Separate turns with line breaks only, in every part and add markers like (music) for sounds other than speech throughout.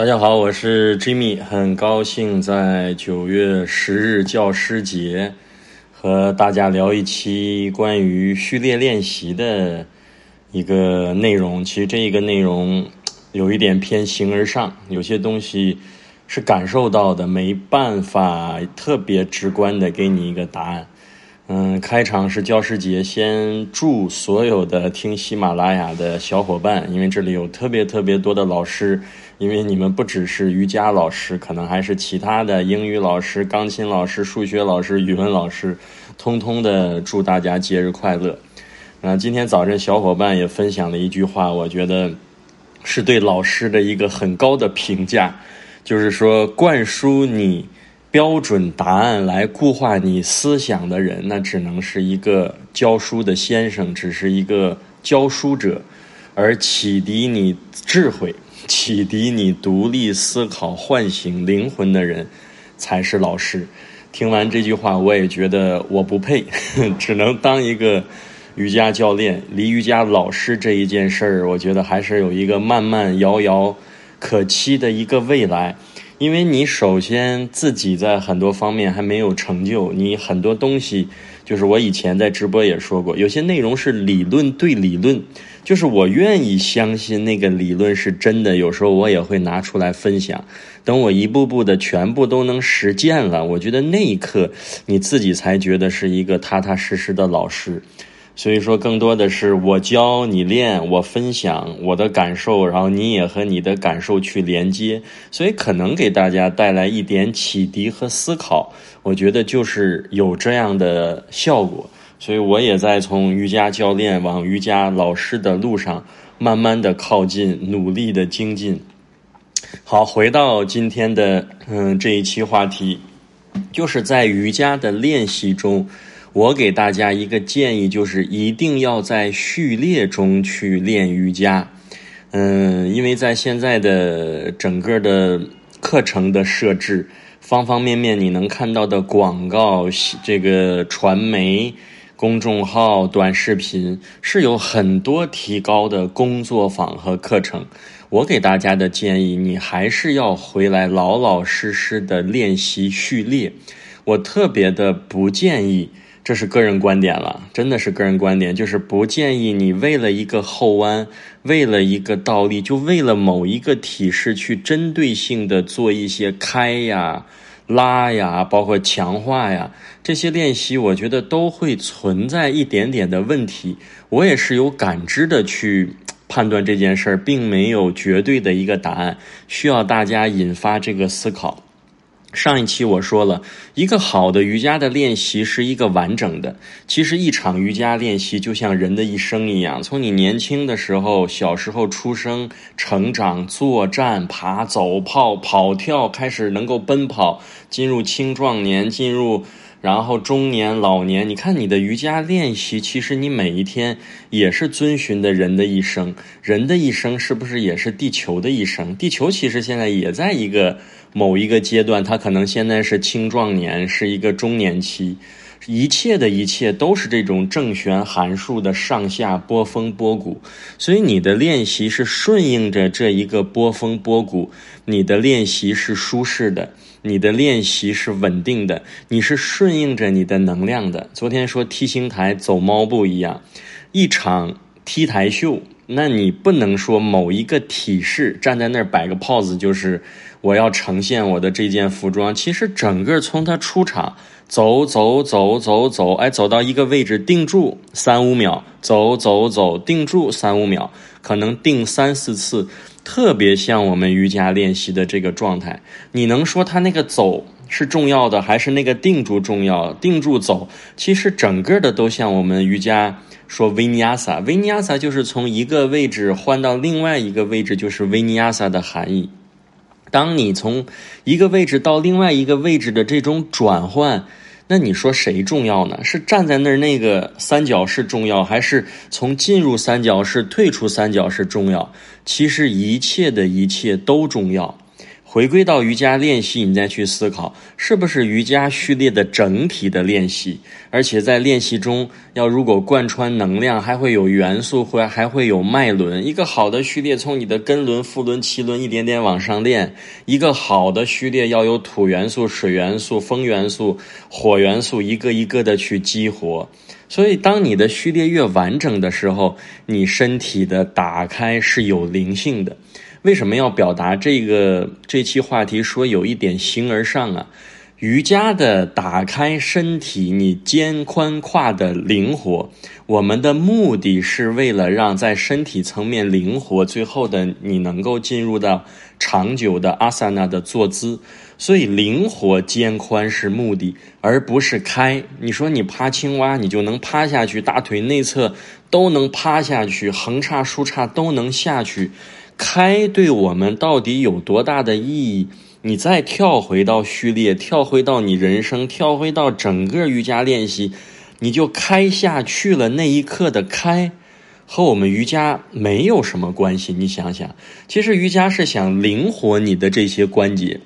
大家好，我是 Jimmy，很高兴在九月十日教师节和大家聊一期关于序列练习的一个内容。其实这一个内容有一点偏形而上，有些东西是感受到的，没办法特别直观的给你一个答案。嗯，开场是教师节，先祝所有的听喜马拉雅的小伙伴，因为这里有特别特别多的老师，因为你们不只是瑜伽老师，可能还是其他的英语老师、钢琴老师、数学老师、语文老师，通通的祝大家节日快乐。啊，今天早晨小伙伴也分享了一句话，我觉得是对老师的一个很高的评价，就是说灌输你。标准答案来固化你思想的人，那只能是一个教书的先生，只是一个教书者；而启迪你智慧、启迪你独立思考、唤醒灵魂的人，才是老师。听完这句话，我也觉得我不配，(laughs) 只能当一个瑜伽教练。离瑜伽老师这一件事儿，我觉得还是有一个慢慢遥遥可期的一个未来。因为你首先自己在很多方面还没有成就，你很多东西就是我以前在直播也说过，有些内容是理论对理论，就是我愿意相信那个理论是真的，有时候我也会拿出来分享。等我一步步的全部都能实践了，我觉得那一刻你自己才觉得是一个踏踏实实的老师。所以说，更多的是我教你练，我分享我的感受，然后你也和你的感受去连接，所以可能给大家带来一点启迪和思考。我觉得就是有这样的效果，所以我也在从瑜伽教练往瑜伽老师的路上慢慢的靠近，努力的精进。好，回到今天的嗯这一期话题，就是在瑜伽的练习中。我给大家一个建议，就是一定要在序列中去练瑜伽。嗯，因为在现在的整个的课程的设置，方方面面你能看到的广告、这个传媒、公众号、短视频，是有很多提高的工作坊和课程。我给大家的建议，你还是要回来老老实实的练习序列。我特别的不建议。这是个人观点了，真的是个人观点，就是不建议你为了一个后弯，为了一个倒立，就为了某一个体式去针对性的做一些开呀、拉呀，包括强化呀这些练习，我觉得都会存在一点点的问题。我也是有感知的去 (tsk) 判断这件事儿，并没有绝对的一个答案，需要大家引发这个思考。上一期我说了一个好的瑜伽的练习是一个完整的。其实一场瑜伽练习就像人的一生一样，从你年轻的时候、小时候出生、成长、作战、爬、走、跑、跑跳，开始能够奔跑，进入青壮年，进入然后中年、老年。你看你的瑜伽练习，其实你每一天也是遵循的人的一生。人的一生是不是也是地球的一生？地球其实现在也在一个。某一个阶段，它可能现在是青壮年，是一个中年期，一切的一切都是这种正弦函数的上下波峰波谷，所以你的练习是顺应着这一个波峰波谷，你的练习是舒适的，你的练习是稳定的，你是顺应着你的能量的。昨天说 T 星台走猫步一样，一场 T 台秀，那你不能说某一个体式站在那儿摆个 pose 就是。我要呈现我的这件服装，其实整个从他出场走走走走走，哎，走到一个位置定住三五秒，走走走定住三五秒，可能定三四次，特别像我们瑜伽练习的这个状态。你能说他那个走是重要的，还是那个定住重要？定住走，其实整个的都像我们瑜伽说维尼亚萨，维尼亚萨就是从一个位置换到另外一个位置，就是维尼亚萨的含义。当你从一个位置到另外一个位置的这种转换，那你说谁重要呢？是站在那儿那个三角是重要，还是从进入三角式退出三角式重要？其实一切的一切都重要。回归到瑜伽练习，你再去思考，是不是瑜伽序列的整体的练习？而且在练习中，要如果贯穿能量，还会有元素，或还会有脉轮。一个好的序列，从你的根轮、腹轮、脐轮一点点往上练。一个好的序列要有土元素、水元素、风元素、火元素，一个一个的去激活。所以，当你的序列越完整的时候，你身体的打开是有灵性的。为什么要表达这个这期话题？说有一点形而上啊，瑜伽的打开身体，你肩宽胯的灵活。我们的目的是为了让在身体层面灵活，最后的你能够进入到长久的阿萨那的坐姿。所以灵活肩宽是目的，而不是开。你说你趴青蛙，你就能趴下去，大腿内侧都能趴下去，横叉竖叉都能下去。开对我们到底有多大的意义？你再跳回到序列，跳回到你人生，跳回到整个瑜伽练习，你就开下去了。那一刻的开，和我们瑜伽没有什么关系。你想想，其实瑜伽是想灵活你的这些关节。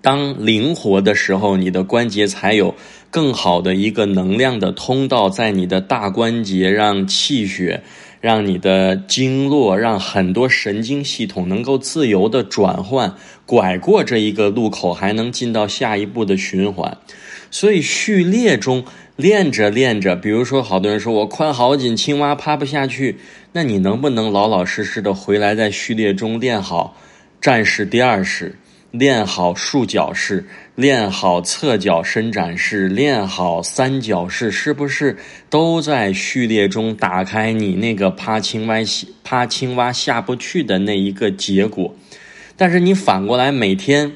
当灵活的时候，你的关节才有更好的一个能量的通道，在你的大关节让气血。让你的经络，让很多神经系统能够自由的转换，拐过这一个路口，还能进到下一步的循环。所以序列中练着练着，比如说，好多人说我髋好紧，青蛙趴不下去，那你能不能老老实实的回来，在序列中练好战士第二式？练好束脚式，练好侧脚伸展式，练好三角式，是不是都在序列中打开你那个趴青蛙趴青蛙下不去的那一个结果？但是你反过来每天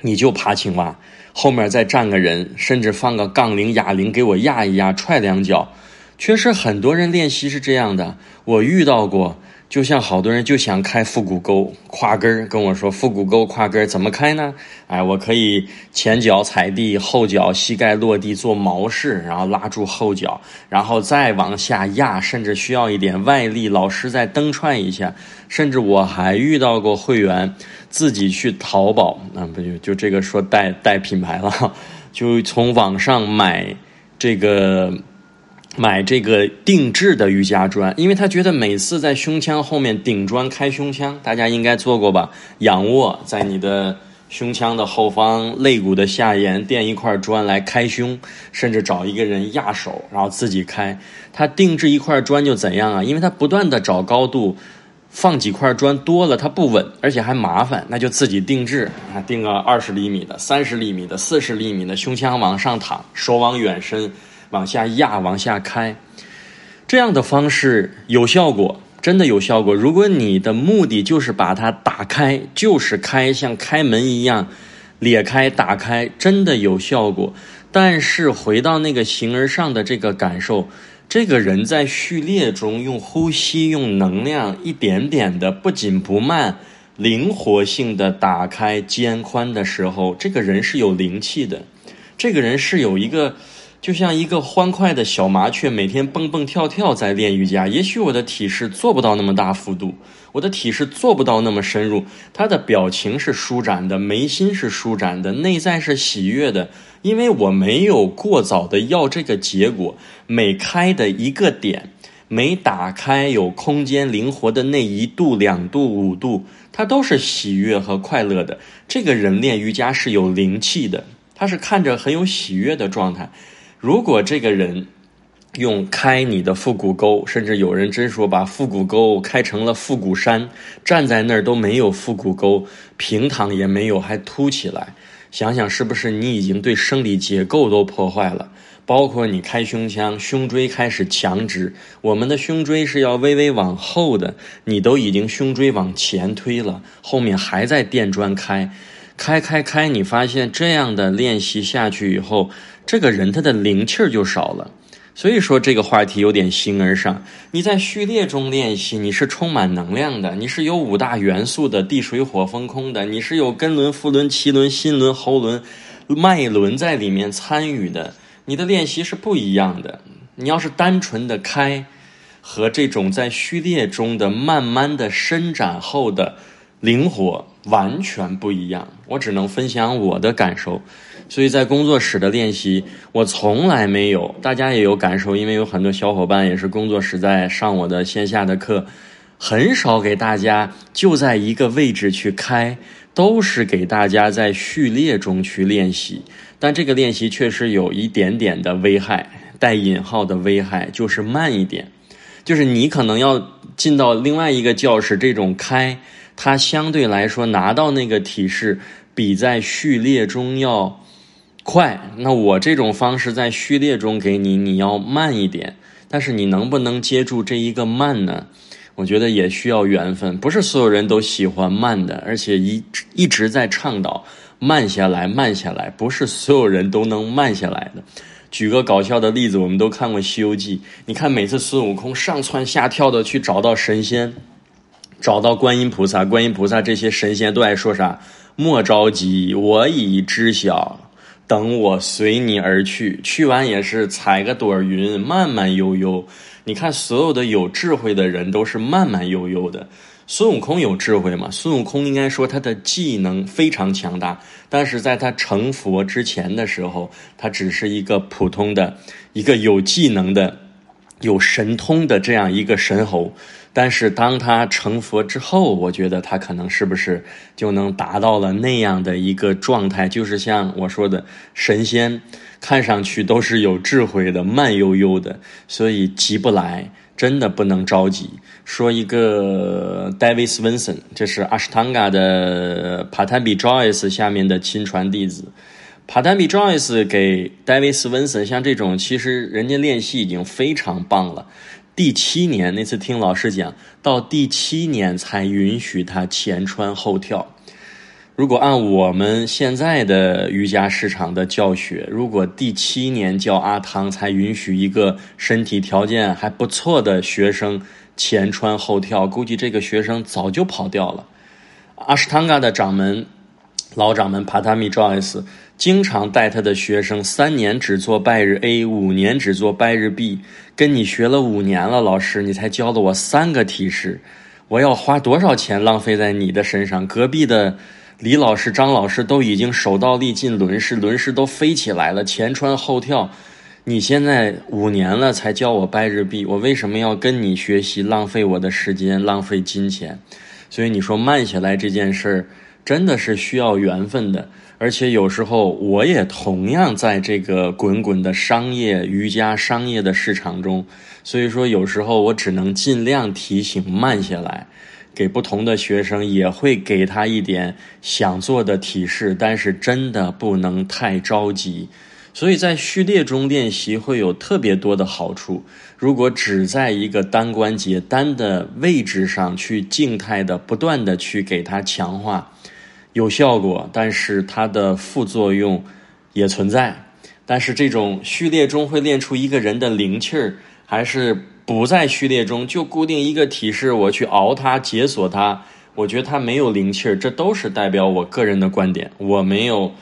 你就爬青蛙，后面再站个人，甚至放个杠铃、哑铃给我压一压，踹两脚。确实很多人练习是这样的，我遇到过。就像好多人就想开腹股沟、胯根儿，跟我说腹股沟、胯根儿怎么开呢？哎，我可以前脚踩地，后脚膝盖落地做毛式，然后拉住后脚，然后再往下压，甚至需要一点外力，老师再蹬踹一下。甚至我还遇到过会员自己去淘宝，啊，不就就这个说带带品牌了，(laughs) 就从网上买这个。买这个定制的瑜伽砖，因为他觉得每次在胸腔后面顶砖开胸腔，大家应该做过吧？仰卧在你的胸腔的后方肋骨的下沿垫一块砖来开胸，甚至找一个人压手，然后自己开。他定制一块砖就怎样啊？因为他不断的找高度，放几块砖多了它不稳，而且还麻烦，那就自己定制啊，定个二十厘米的、三十厘米的、四十厘米的，胸腔往上躺，手往远伸。往下压，往下开，这样的方式有效果，真的有效果。如果你的目的就是把它打开，就是开，像开门一样裂开、打开，真的有效果。但是回到那个形而上的这个感受，这个人在序列中用呼吸、用能量，一点点的不紧不慢、灵活性的打开肩宽的时候，这个人是有灵气的，这个人是有一个。就像一个欢快的小麻雀，每天蹦蹦跳跳在练瑜伽。也许我的体式做不到那么大幅度，我的体式做不到那么深入。他的表情是舒展的，眉心是舒展的，内在是喜悦的。因为我没有过早的要这个结果。每开的一个点，每打开有空间灵活的那一度、两度、五度，它都是喜悦和快乐的。这个人练瑜伽是有灵气的，他是看着很有喜悦的状态。如果这个人用开你的腹股沟，甚至有人真说把腹股沟开成了腹股山，站在那儿都没有腹股沟，平躺也没有，还凸起来，想想是不是你已经对生理结构都破坏了？包括你开胸腔，胸椎开始强直，我们的胸椎是要微微往后的，你都已经胸椎往前推了，后面还在垫砖开。开开开！你发现这样的练习下去以后，这个人他的灵气儿就少了。所以说这个话题有点形而上。你在序列中练习，你是充满能量的，你是有五大元素的地水火风空的，你是有根轮、腹轮、脐轮、心轮、喉轮、脉轮在里面参与的。你的练习是不一样的。你要是单纯的开，和这种在序列中的慢慢的伸展后的。灵活，完全不一样。我只能分享我的感受。所以在工作室的练习，我从来没有，大家也有感受，因为有很多小伙伴也是工作室在上我的线下的课，很少给大家就在一个位置去开，都是给大家在序列中去练习。但这个练习确实有一点点的危害，带引号的危害，就是慢一点，就是你可能要进到另外一个教室，这种开，它相对来说拿到那个提示，比在序列中要。快，那我这种方式在序列中给你，你要慢一点。但是你能不能接住这一个慢呢？我觉得也需要缘分。不是所有人都喜欢慢的，而且一一直在倡导慢下来，慢下来。不是所有人都能慢下来的。举个搞笑的例子，我们都看过《西游记》，你看每次孙悟空上蹿下跳的去找到神仙，找到观音菩萨，观音菩萨这些神仙都爱说啥？莫着急，我已知晓。等我随你而去，去完也是踩个朵云，慢慢悠悠。你看，所有的有智慧的人都是慢慢悠悠的。孙悟空有智慧吗？孙悟空应该说他的技能非常强大，但是在他成佛之前的时候，他只是一个普通的、一个有技能的、有神通的这样一个神猴。但是当他成佛之后，我觉得他可能是不是就能达到了那样的一个状态？就是像我说的，神仙看上去都是有智慧的，慢悠悠的，所以急不来，真的不能着急。说一个 David Swenson，这是阿什汤嘎的帕坦比 Joyce 下面的亲传弟子。帕坦比 Joyce 给 David Swenson 像这种，其实人家练习已经非常棒了。第七年那次听老师讲，到第七年才允许他前穿后跳。如果按我们现在的瑜伽市场的教学，如果第七年教阿汤才允许一个身体条件还不错的学生前穿后跳，估计这个学生早就跑掉了。阿什汤嘎的掌门老掌门帕塔米赵 S 经常带他的学生三年只做拜日 A，五年只做拜日 B。跟你学了五年了，老师，你才教了我三个提示，我要花多少钱浪费在你的身上？隔壁的李老师、张老师都已经手到力尽，轮式轮式都飞起来了，前穿后跳，你现在五年了才教我拜日 B，，我为什么要跟你学习？浪费我的时间，浪费金钱，所以你说慢下来这件事儿，真的是需要缘分的。而且有时候我也同样在这个滚滚的商业瑜伽商业的市场中，所以说有时候我只能尽量提醒慢下来，给不同的学生也会给他一点想做的提示，但是真的不能太着急。所以在序列中练习会有特别多的好处。如果只在一个单关节单的位置上去静态的不断的去给他强化。有效果，但是它的副作用也存在。但是这种序列中会练出一个人的灵气儿，还是不在序列中就固定一个体式，我去熬它、解锁它，我觉得它没有灵气儿。这都是代表我个人的观点，我没有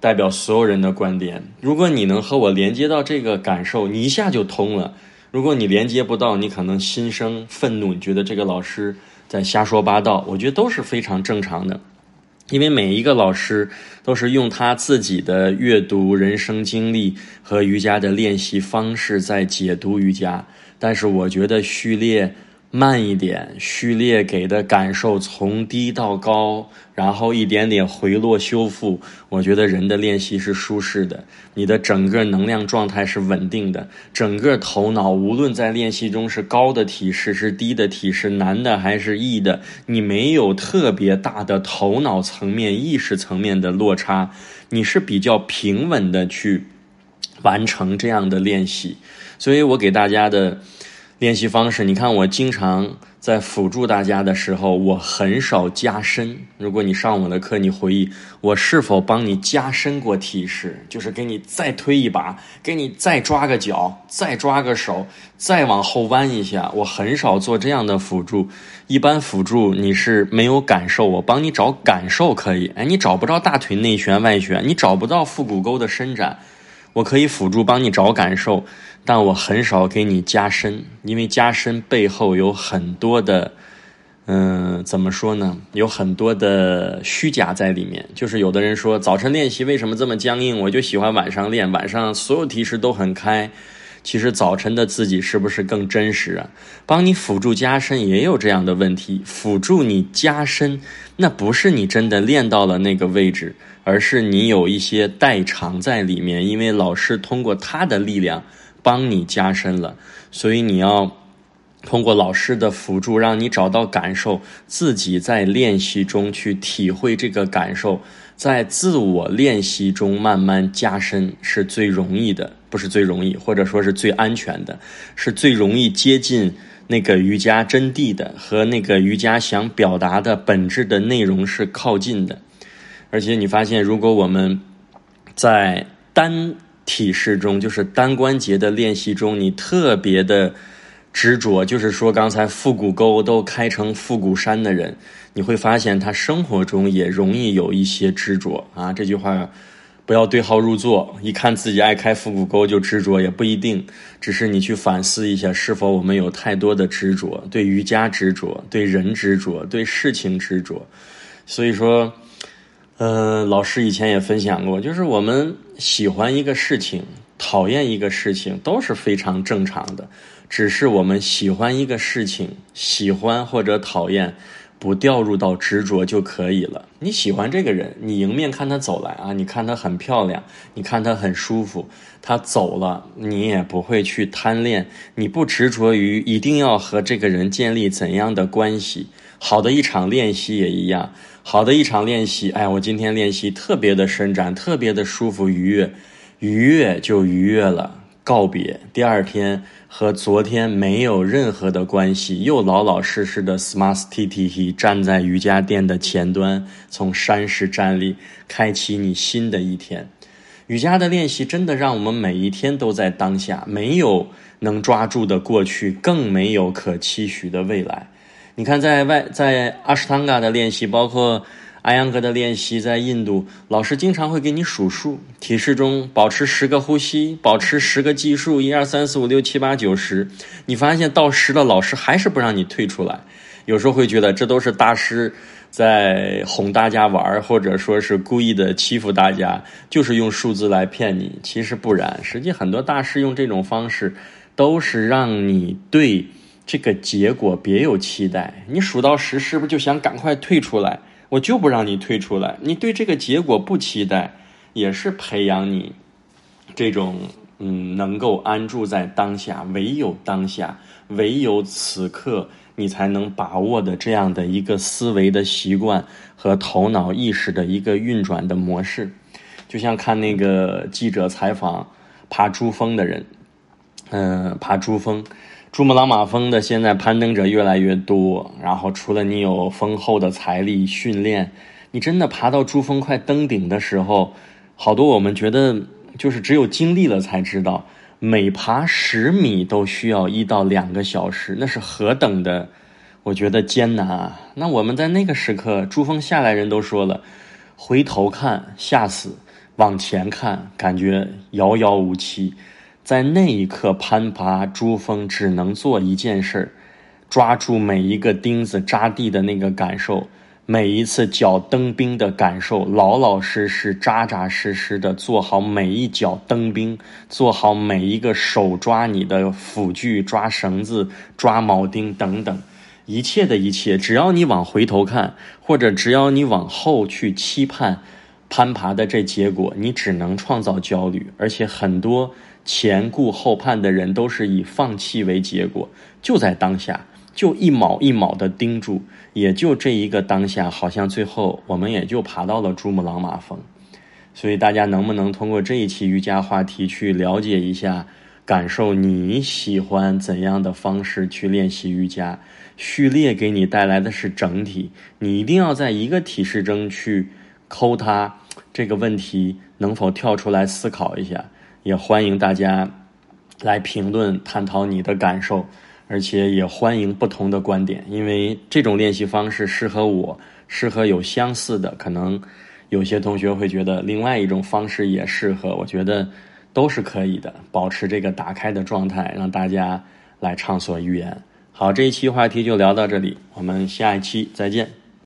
代表所有人的观点。如果你能和我连接到这个感受，你一下就通了。如果你连接不到，你可能心生愤怒，你觉得这个老师在瞎说八道，我觉得都是非常正常的。因为每一个老师都是用他自己的阅读、人生经历和瑜伽的练习方式在解读瑜伽，但是我觉得序列。慢一点，序列给的感受从低到高，然后一点点回落修复。我觉得人的练习是舒适的，你的整个能量状态是稳定的，整个头脑无论在练习中是高的体式是低的体式，难的还是易的，你没有特别大的头脑层面、意识层面的落差，你是比较平稳的去完成这样的练习。所以我给大家的。练习方式，你看我经常在辅助大家的时候，我很少加深。如果你上我的课，你回忆我是否帮你加深过提示，就是给你再推一把，给你再抓个脚，再抓个手，再往后弯一下。我很少做这样的辅助。一般辅助你是没有感受，我帮你找感受可以。哎，你找不着大腿内旋外旋，你找不到腹股沟的伸展，我可以辅助帮你找感受。但我很少给你加深，因为加深背后有很多的嗯，怎么说呢？有很多的虚假在里面。就是有的人说早晨练习为什么这么僵硬？我就喜欢晚上练，晚上所有提示都很开。其实早晨的自己是不是更真实啊？帮你辅助加深也有这样的问题。辅助你加深，那不是你真的练到了那个位置，而是你有一些代偿在里面。因为老师通过他的力量帮你加深了，所以你要通过老师的辅助，让你找到感受，自己在练习中去体会这个感受。在自我练习中慢慢加深是最容易的，不是最容易，或者说是最安全的，是最容易接近那个瑜伽真谛的，和那个瑜伽想表达的本质的内容是靠近的。而且你发现，如果我们在单体式中，就是单关节的练习中，你特别的。执着就是说，刚才腹股沟都开成腹股山的人，你会发现他生活中也容易有一些执着啊。这句话不要对号入座，一看自己爱开腹股沟就执着，也不一定。只是你去反思一下，是否我们有太多的执着，对瑜伽执着，对人执着，对事情执着。所以说，呃，老师以前也分享过，就是我们喜欢一个事情，讨厌一个事情，都是非常正常的。只是我们喜欢一个事情，喜欢或者讨厌，不掉入到执着就可以了。你喜欢这个人，你迎面看他走来啊，你看他很漂亮，你看他很舒服，他走了，你也不会去贪恋，你不执着于一定要和这个人建立怎样的关系。好的一场练习也一样，好的一场练习，哎，我今天练习特别的伸展，特别的舒服愉悦，愉悦就愉悦了。告别，第二天和昨天没有任何的关系，又老老实实的 smartity 站在瑜伽垫的前端，从山式站立，开启你新的一天。瑜伽的练习真的让我们每一天都在当下，没有能抓住的过去，更没有可期许的未来。你看，在外在阿什汤嘎的练习，包括。阿扬格的练习在印度，老师经常会给你数数，提示中保持十个呼吸，保持十个计数，一二三四五六七八九十。你发现到十了，老师还是不让你退出来。有时候会觉得这都是大师在哄大家玩，或者说是故意的欺负大家，就是用数字来骗你。其实不然，实际很多大师用这种方式，都是让你对这个结果别有期待。你数到十，是不是就想赶快退出来？我就不让你退出来，你对这个结果不期待，也是培养你这种嗯能够安住在当下，唯有当下，唯有此刻，你才能把握的这样的一个思维的习惯和头脑意识的一个运转的模式。就像看那个记者采访爬珠峰的人，嗯，爬珠峰。珠穆朗玛峰的现在攀登者越来越多，然后除了你有丰厚的财力训练，你真的爬到珠峰快登顶的时候，好多我们觉得就是只有经历了才知道，每爬十米都需要一到两个小时，那是何等的，我觉得艰难啊！那我们在那个时刻，珠峰下来人都说了，回头看吓死，往前看感觉遥遥无期。在那一刻攀爬珠峰，只能做一件事：抓住每一个钉子扎地的那个感受，每一次脚蹬冰的感受，老老实实、扎扎实实的做好每一脚蹬冰，做好每一个手抓你的辅具、抓绳子、抓铆钉等等，一切的一切，只要你往回头看，或者只要你往后去期盼攀爬的这结果，你只能创造焦虑，而且很多。前顾后盼的人都是以放弃为结果，就在当下，就一卯一卯的盯住，也就这一个当下，好像最后我们也就爬到了珠穆朗玛峰。所以大家能不能通过这一期瑜伽话题去了解一下，感受你喜欢怎样的方式去练习瑜伽？序列给你带来的是整体，你一定要在一个体式中去抠它这个问题，能否跳出来思考一下？也欢迎大家来评论探讨你的感受，而且也欢迎不同的观点，因为这种练习方式适合我，适合有相似的。可能有些同学会觉得另外一种方式也适合，我觉得都是可以的。保持这个打开的状态，让大家来畅所欲言。好，这一期话题就聊到这里，我们下一期再见。